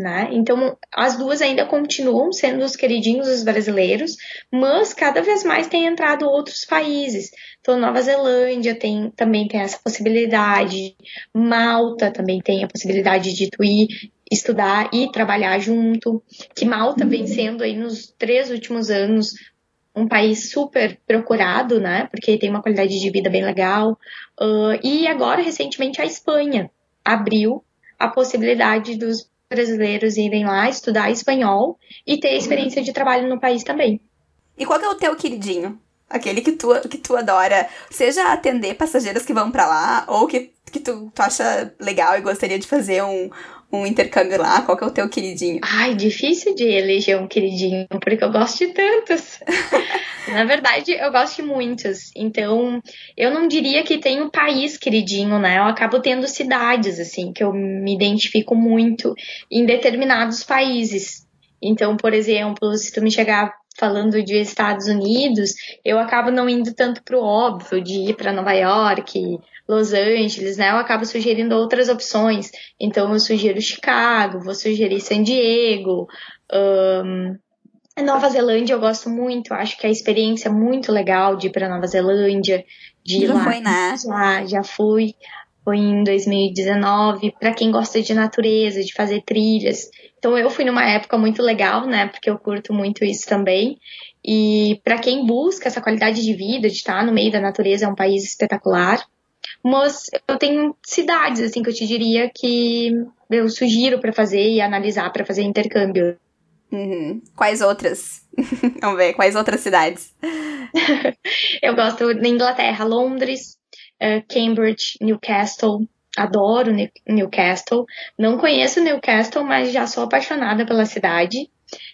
B: né? Então, as duas ainda continuam sendo os queridinhos dos brasileiros, mas cada vez mais tem entrado outros países. Então, Nova Zelândia tem, também tem essa possibilidade, Malta também tem a possibilidade de tu ir estudar e trabalhar junto, que Malta vem sendo aí nos três últimos anos um país super procurado, né? Porque tem uma qualidade de vida bem legal. Uh, e agora, recentemente, a Espanha abriu a possibilidade dos brasileiros irem lá estudar espanhol e ter experiência de trabalho no país também.
A: E qual é o teu queridinho? Aquele que tu, que tu adora, seja atender passageiros que vão para lá, ou que, que tu, tu acha legal e gostaria de fazer um, um intercâmbio lá? Qual que é o teu queridinho?
B: Ai, difícil de eleger um queridinho, porque eu gosto de tantos. Na verdade, eu gosto de muitos. Então, eu não diria que tem um país queridinho, né? Eu acabo tendo cidades, assim, que eu me identifico muito em determinados países. Então, por exemplo, se tu me chegar falando de Estados Unidos, eu acabo não indo tanto pro óbvio de ir para Nova York, Los Angeles, né? Eu acabo sugerindo outras opções. Então, eu sugiro Chicago, vou sugerir San Diego, um, Nova Zelândia eu gosto muito, acho que a experiência é muito legal de ir para Nova Zelândia, de
A: já
B: lá.
A: Foi, né?
B: Já, já fui. Foi em 2019. Para quem gosta de natureza, de fazer trilhas. Então eu fui numa época muito legal, né? Porque eu curto muito isso também. E para quem busca essa qualidade de vida, de estar no meio da natureza, é um país espetacular. Mas eu tenho cidades assim que eu te diria que eu sugiro para fazer e analisar para fazer intercâmbio.
A: Uhum. Quais outras? Vamos ver, quais outras cidades?
B: eu gosto da Inglaterra, Londres, uh, Cambridge, Newcastle. Adoro Newcastle. Não conheço Newcastle, mas já sou apaixonada pela cidade.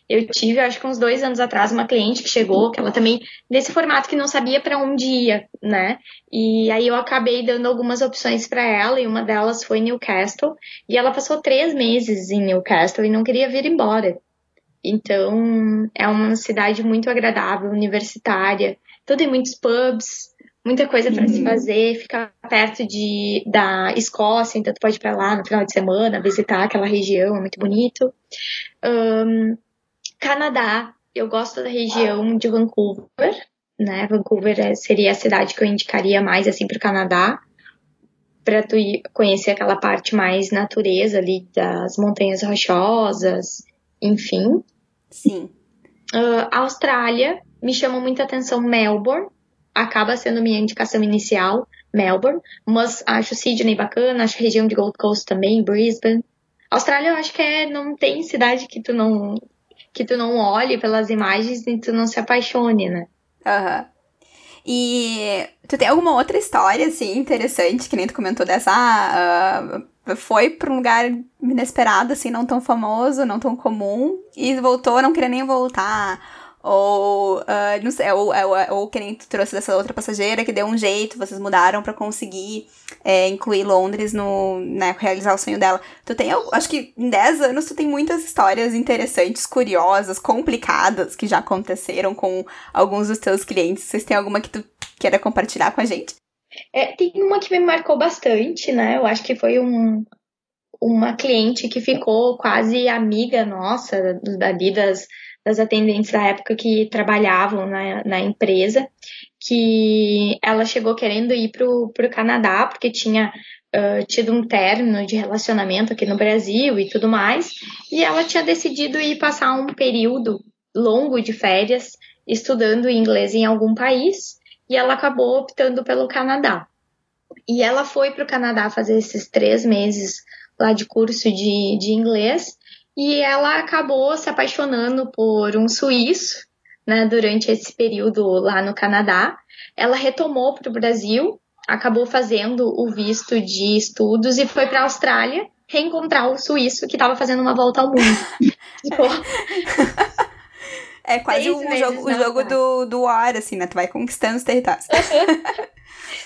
B: Eu tive, acho que uns dois anos atrás, uma cliente que chegou, que ela também, nesse formato que não sabia para onde ia, né? E aí eu acabei dando algumas opções para ela, e uma delas foi Newcastle. E ela passou três meses em Newcastle e não queria vir embora. Então, é uma cidade muito agradável, universitária. Então, tem muitos pubs, muita coisa para uhum. se fazer. Fica perto de, da Escócia, então tu pode ir para lá no final de semana, visitar aquela região, é muito bonito. Um, Canadá, eu gosto da região de Vancouver, né? Vancouver é, seria a cidade que eu indicaria mais assim para o Canadá, para tu conhecer aquela parte mais natureza ali das montanhas rochosas, enfim.
A: Sim.
B: Uh, Austrália, me chama muita atenção Melbourne, acaba sendo minha indicação inicial, Melbourne, mas acho Sydney bacana, acho a região de Gold Coast também, Brisbane. Austrália eu acho que é, não tem cidade que tu não que tu não olhe pelas imagens e tu não se apaixone, né?
A: Aham. Uhum. E tu tem alguma outra história, assim, interessante, que nem tu comentou dessa, ah, uh, foi para um lugar inesperado, assim, não tão famoso, não tão comum, e voltou, não queria nem voltar. Ou, uh, não sei, ou, ou, ou que nem tu trouxe dessa outra passageira que deu um jeito, vocês mudaram para conseguir é, incluir Londres no, né, realizar o sonho dela. Tu tem, eu acho que em 10 anos tu tem muitas histórias interessantes, curiosas, complicadas que já aconteceram com alguns dos teus clientes. Vocês têm alguma que tu queira compartilhar com a gente?
B: É, tem uma que me marcou bastante, né? Eu acho que foi um, uma cliente que ficou quase amiga nossa, dali das, das atendentes da época que trabalhavam na, na empresa, que ela chegou querendo ir pro, pro Canadá, porque tinha uh, tido um término de relacionamento aqui no Brasil e tudo mais, e ela tinha decidido ir passar um período longo de férias estudando inglês em algum país, e ela acabou optando pelo Canadá. E ela foi para o Canadá fazer esses três meses lá de curso de, de inglês e ela acabou se apaixonando por um suíço, né, durante esse período lá no Canadá. Ela retomou para o Brasil, acabou fazendo o visto de estudos e foi para a Austrália reencontrar o suíço que estava fazendo uma volta ao mundo.
A: é quase o jogo, o jogo do, do War, assim, né? Tu vai conquistando os territórios.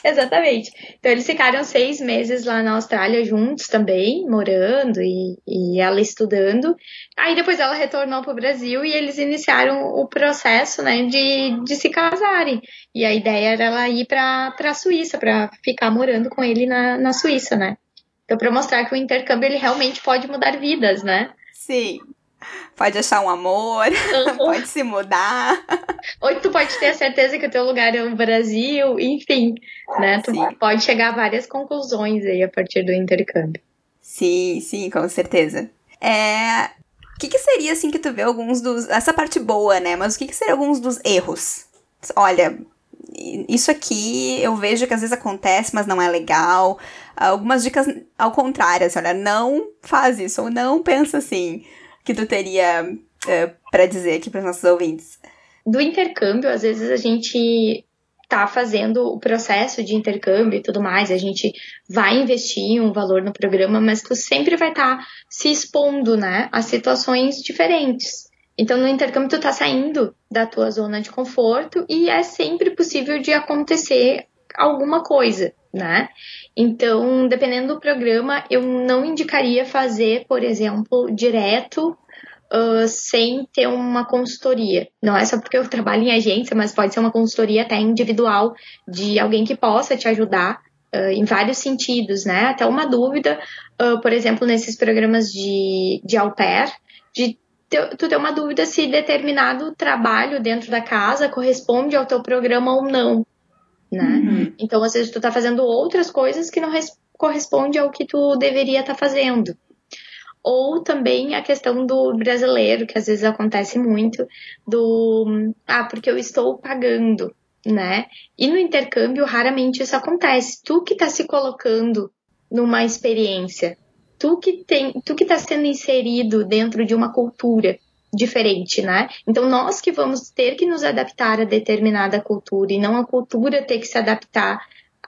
B: Exatamente. Então eles ficaram seis meses lá na Austrália juntos também, morando e, e ela estudando. Aí depois ela retornou para o Brasil e eles iniciaram o processo, né, de, de se casarem. E a ideia era ela ir para a Suíça, para ficar morando com ele na, na Suíça, né? Então, para mostrar que o intercâmbio ele realmente pode mudar vidas, né?
A: Sim. Pode achar um amor, uhum. pode se mudar.
B: Ou tu pode ter a certeza que o teu lugar é o Brasil, enfim, né? Tu sim. pode chegar a várias conclusões aí a partir do intercâmbio.
A: Sim, sim, com certeza. É, o que, que, seria, assim, que tu vê alguns dos. Essa parte boa, né? Mas o que, que seria alguns dos erros olha, isso aqui eu vejo que às vezes acontece, mas não é legal. Algumas dicas ao contrário, assim, olha, não faz isso, ou não pensa assim, que tu teria uh, é, para dizer aqui para os nossos ouvintes.
B: Do intercâmbio, às vezes a gente tá fazendo o processo de intercâmbio e tudo mais, a gente vai investir um valor no programa, mas tu sempre vai estar tá se expondo, né, a situações diferentes. Então, no intercâmbio, tu tá saindo da tua zona de conforto e é sempre possível de acontecer alguma coisa, né? Então, dependendo do programa, eu não indicaria fazer, por exemplo, direto uh, sem ter uma consultoria. Não é só porque eu trabalho em agência, mas pode ser uma consultoria até individual de alguém que possa te ajudar uh, em vários sentidos, né? Até uma dúvida, uh, por exemplo, nesses programas de, de au pair, de tu tem uma dúvida se determinado trabalho dentro da casa corresponde ao teu programa ou não, né? Uhum. Então, às vezes, tu tá fazendo outras coisas que não corresponde ao que tu deveria estar tá fazendo. Ou também a questão do brasileiro, que às vezes acontece muito, do ah, porque eu estou pagando, né? E no intercâmbio, raramente isso acontece. Tu que tá se colocando numa experiência tu que tem, tu que está sendo inserido dentro de uma cultura diferente, né? Então nós que vamos ter que nos adaptar a determinada cultura e não a cultura ter que se adaptar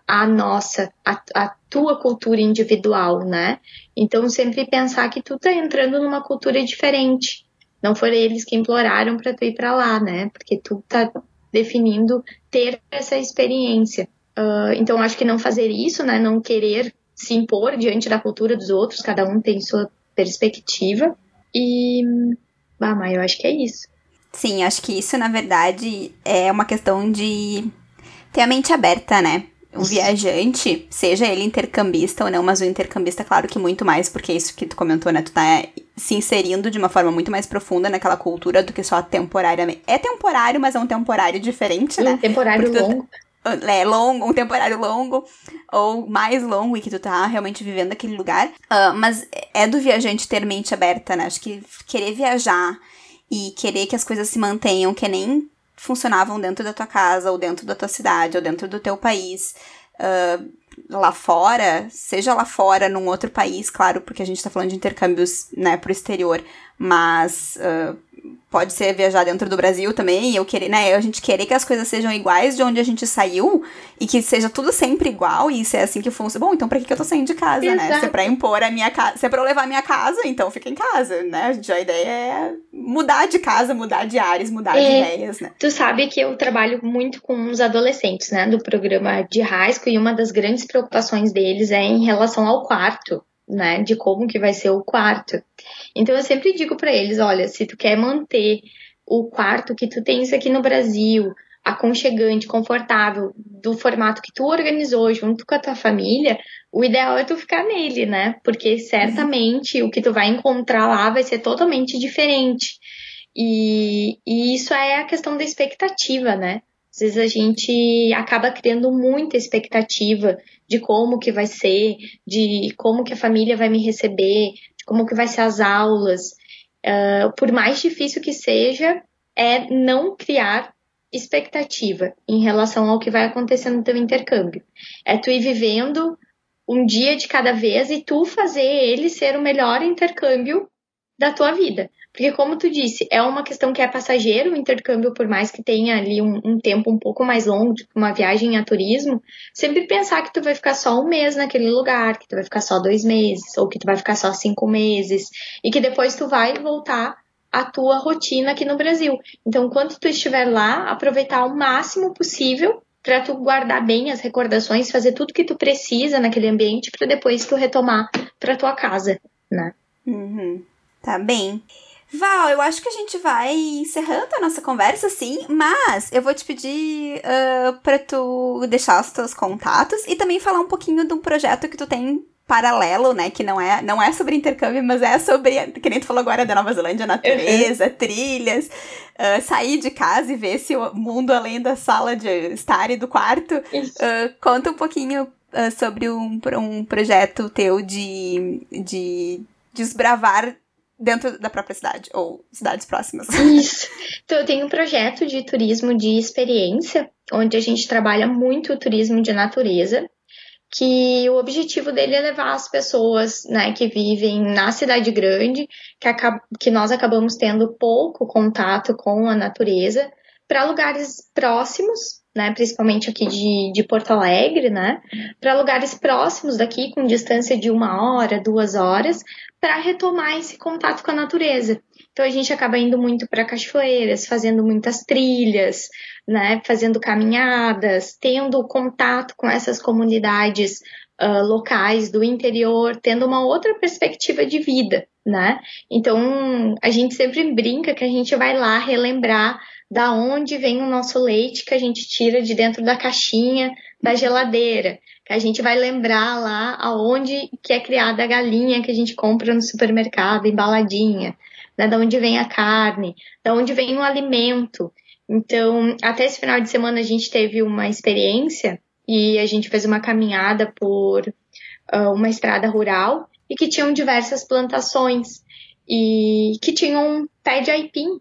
B: à nossa, à, à tua cultura individual, né? Então sempre pensar que tu tá entrando numa cultura diferente. Não foram eles que imploraram para tu ir para lá, né? Porque tu tá definindo ter essa experiência. Uh, então acho que não fazer isso, né? Não querer se impor diante da cultura dos outros, cada um tem sua perspectiva. E. Ah, mas eu acho que é isso.
A: Sim, acho que isso, na verdade, é uma questão de ter a mente aberta, né? O viajante, seja ele intercambista ou não, mas o intercambista, claro que muito mais, porque é isso que tu comentou, né? Tu tá se inserindo de uma forma muito mais profunda naquela cultura do que só temporariamente. É temporário, mas é um temporário diferente, né?
B: Um temporário porque longo. Tu
A: é, longo, um temporário longo, ou mais longo, e que tu tá realmente vivendo aquele lugar. Uh, mas é do viajante ter mente aberta, né? Acho que querer viajar e querer que as coisas se mantenham, que nem funcionavam dentro da tua casa, ou dentro da tua cidade, ou dentro do teu país. Uh, lá fora, seja lá fora, num outro país, claro, porque a gente tá falando de intercâmbios, né, pro exterior, mas uh, pode ser viajar dentro do Brasil também, eu querer, né, a gente querer que as coisas sejam iguais de onde a gente saiu e que seja tudo sempre igual e se é assim que funciona. Bom, então pra que, que eu tô saindo de casa, Exato. né? Se é pra impor a minha casa, se é pra eu levar a minha casa, então fica em casa, né? A, gente, a ideia é mudar de casa, mudar de áreas, mudar é, de ideias, né?
B: Tu sabe que eu trabalho muito com os adolescentes, né, do programa de high school e uma das grandes preocupações deles é em relação ao quarto né, de como que vai ser o quarto. Então eu sempre digo para eles, olha, se tu quer manter o quarto que tu tens aqui no Brasil, aconchegante, confortável, do formato que tu organizou junto com a tua família, o ideal é tu ficar nele, né? Porque certamente o que tu vai encontrar lá vai ser totalmente diferente. E, e isso é a questão da expectativa, né? Às vezes a gente acaba criando muita expectativa de como que vai ser, de como que a família vai me receber, de como que vai ser as aulas. Uh, por mais difícil que seja, é não criar expectativa em relação ao que vai acontecer no teu intercâmbio. É tu ir vivendo um dia de cada vez e tu fazer ele ser o melhor intercâmbio da tua vida. Porque, como tu disse, é uma questão que é passageiro, o intercâmbio, por mais que tenha ali um, um, tempo um pouco mais longo, tipo uma viagem a turismo, sempre pensar que tu vai ficar só um mês naquele lugar, que tu vai ficar só dois meses, ou que tu vai ficar só cinco meses, e que depois tu vai voltar à tua rotina aqui no Brasil. Então, quando tu estiver lá, aproveitar o máximo possível para tu guardar bem as recordações, fazer tudo que tu precisa naquele ambiente para depois tu retomar para tua casa, né?
A: Uhum. Tá bem. Val, eu acho que a gente vai encerrando a nossa conversa, sim, mas eu vou te pedir uh, pra tu deixar os teus contatos e também falar um pouquinho de um projeto que tu tem paralelo, né? Que não é, não é sobre intercâmbio, mas é sobre, que nem tu falou agora da Nova Zelândia, natureza, uhum. trilhas, uh, sair de casa e ver esse mundo além da sala de estar e do quarto. Uh, conta um pouquinho sobre um, um projeto teu de, de desbravar dentro da própria cidade ou cidades próximas.
B: Isso. Então eu tenho um projeto de turismo de experiência, onde a gente trabalha muito o turismo de natureza, que o objetivo dele é levar as pessoas, né, que vivem na cidade grande, que, que nós acabamos tendo pouco contato com a natureza, para lugares próximos né, principalmente aqui de, de Porto Alegre, né, para lugares próximos daqui, com distância de uma hora, duas horas, para retomar esse contato com a natureza. Então a gente acaba indo muito para cachoeiras, fazendo muitas trilhas, né, fazendo caminhadas, tendo contato com essas comunidades uh, locais do interior, tendo uma outra perspectiva de vida, né? Então a gente sempre brinca que a gente vai lá relembrar da onde vem o nosso leite que a gente tira de dentro da caixinha da geladeira, que a gente vai lembrar lá aonde que é criada a galinha que a gente compra no supermercado, embaladinha, né, da onde vem a carne, da onde vem o alimento. Então, até esse final de semana a gente teve uma experiência e a gente fez uma caminhada por uh, uma estrada rural e que tinham diversas plantações. E que tinham um pé de aipim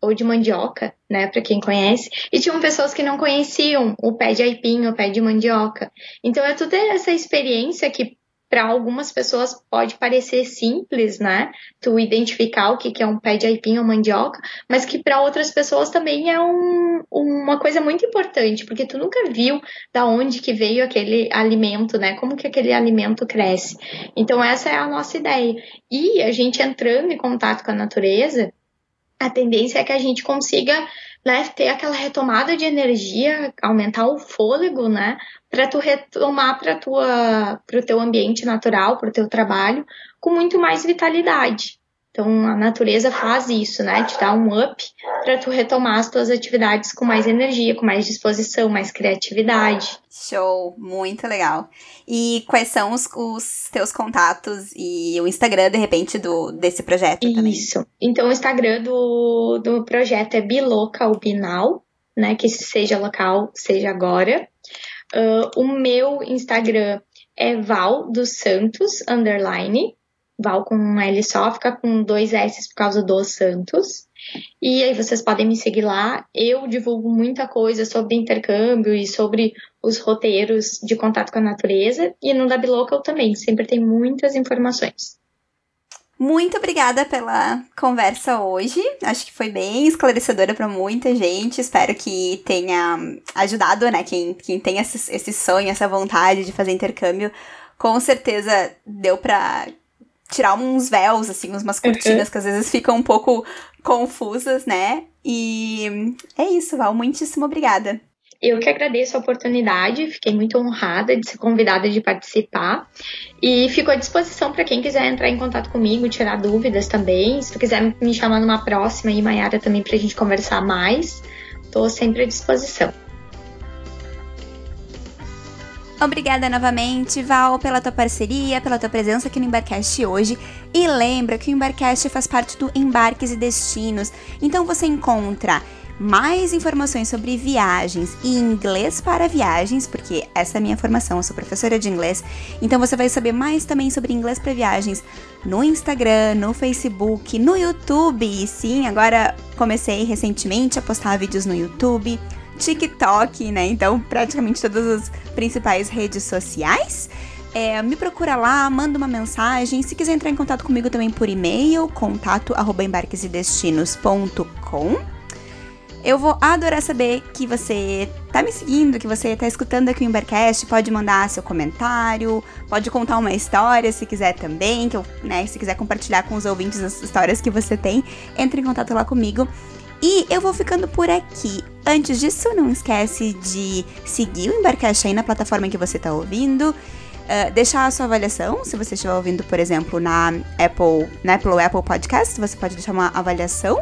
B: ou de mandioca, né, para quem conhece, e tinham pessoas que não conheciam o pé de aipim, o pé de mandioca. Então é toda essa experiência que para algumas pessoas pode parecer simples, né? Tu identificar o que é um pé de aipim ou mandioca, mas que para outras pessoas também é um, uma coisa muito importante, porque tu nunca viu da onde que veio aquele alimento, né? Como que aquele alimento cresce. Então essa é a nossa ideia. E a gente entrando em contato com a natureza, a tendência é que a gente consiga né, ter aquela retomada de energia, aumentar o fôlego, né, para tu retomar para tua para o teu ambiente natural, para o teu trabalho com muito mais vitalidade. Então a natureza faz isso, né? Te dá um up para tu retomar as tuas atividades com mais energia, com mais disposição, mais criatividade.
A: Show, muito legal. E quais são os, os teus contatos e o Instagram, de repente, do desse projeto
B: isso.
A: também?
B: Isso. Então o Instagram do, do projeto é bilocalbinal, né? Que seja local, seja agora. Uh, o meu Instagram é Val dos Santos, underline. Val com um L só, fica com dois S por causa dos Santos. E aí vocês podem me seguir lá. Eu divulgo muita coisa sobre intercâmbio e sobre os roteiros de contato com a natureza. E no Dabilocal também, sempre tem muitas informações.
A: Muito obrigada pela conversa hoje. Acho que foi bem esclarecedora para muita gente. Espero que tenha ajudado, né? Quem, quem tem esse, esse sonho, essa vontade de fazer intercâmbio. Com certeza deu para tirar uns véus, assim, umas cortinas uhum. que às vezes ficam um pouco confusas, né? E é isso, Val. Muitíssimo obrigada.
B: Eu que agradeço a oportunidade, fiquei muito honrada de ser convidada de participar e fico à disposição para quem quiser entrar em contato comigo, tirar dúvidas também. Se tu quiser me chamar numa próxima e Maiara também para a gente conversar mais, estou sempre à disposição.
A: Obrigada novamente, Val, pela tua parceria, pela tua presença aqui no Embarcast hoje. E lembra que o Embarcast faz parte do Embarques e Destinos, então você encontra mais informações sobre viagens e inglês para viagens, porque essa é a minha formação, eu sou professora de inglês, então você vai saber mais também sobre inglês para viagens no Instagram, no Facebook, no YouTube. Sim, agora comecei recentemente a postar vídeos no YouTube TikTok, né? Então, praticamente todas as principais redes sociais. É, me procura lá, manda uma mensagem. Se quiser entrar em contato comigo também por e-mail, contato arroba embarquesedestinos.com. Eu vou adorar saber que você tá me seguindo, que você tá escutando aqui o Embarcast, pode mandar seu comentário, pode contar uma história se quiser também, que eu, né, se quiser compartilhar com os ouvintes as histórias que você tem, entre em contato lá comigo. E eu vou ficando por aqui. Antes disso, não esquece de seguir o Embarcast aí na plataforma que você está ouvindo. Uh, deixar a sua avaliação, se você estiver ouvindo, por exemplo, na Apple, na Apple ou Apple Podcast, você pode deixar uma avaliação.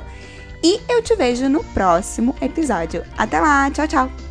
A: E eu te vejo no próximo episódio. Até lá, tchau, tchau!